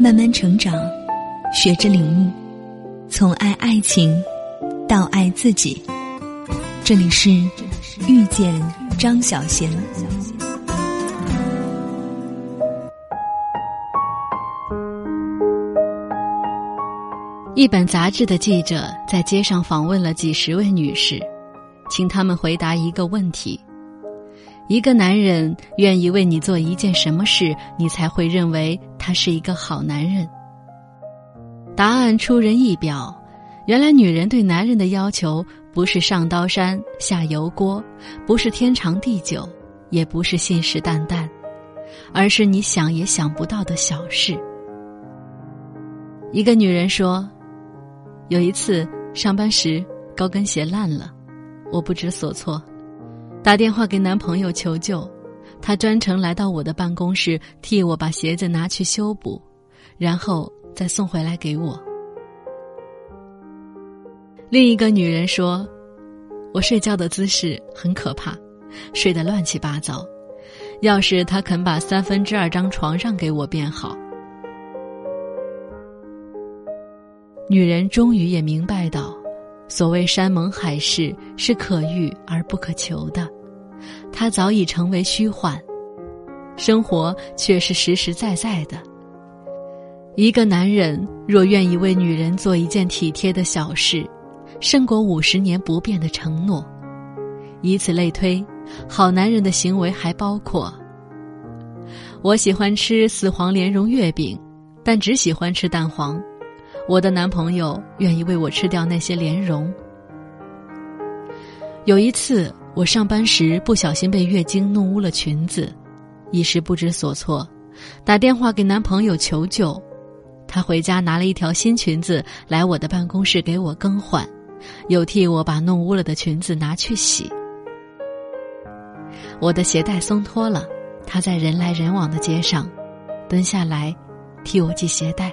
慢慢成长，学着领悟，从爱爱情到爱自己。这里是遇见张小贤。一本杂志的记者在街上访问了几十位女士，请他们回答一个问题：一个男人愿意为你做一件什么事，你才会认为他是一个好男人？答案出人意表，原来女人对男人的要求不是上刀山下油锅，不是天长地久，也不是信誓旦旦，而是你想也想不到的小事。一个女人说。有一次上班时高跟鞋烂了，我不知所措，打电话给男朋友求救，他专程来到我的办公室替我把鞋子拿去修补，然后再送回来给我。另一个女人说：“我睡觉的姿势很可怕，睡得乱七八糟，要是他肯把三分之二张床让给我便好。”女人终于也明白到，所谓山盟海誓是可遇而不可求的，它早已成为虚幻，生活却是实实在在的。一个男人若愿意为女人做一件体贴的小事，胜过五十年不变的承诺。以此类推，好男人的行为还包括：我喜欢吃四黄莲蓉月饼，但只喜欢吃蛋黄。我的男朋友愿意为我吃掉那些莲蓉。有一次，我上班时不小心被月经弄污了裙子，一时不知所措，打电话给男朋友求救。他回家拿了一条新裙子来我的办公室给我更换，又替我把弄污了的裙子拿去洗。我的鞋带松脱了，他在人来人往的街上蹲下来替我系鞋带。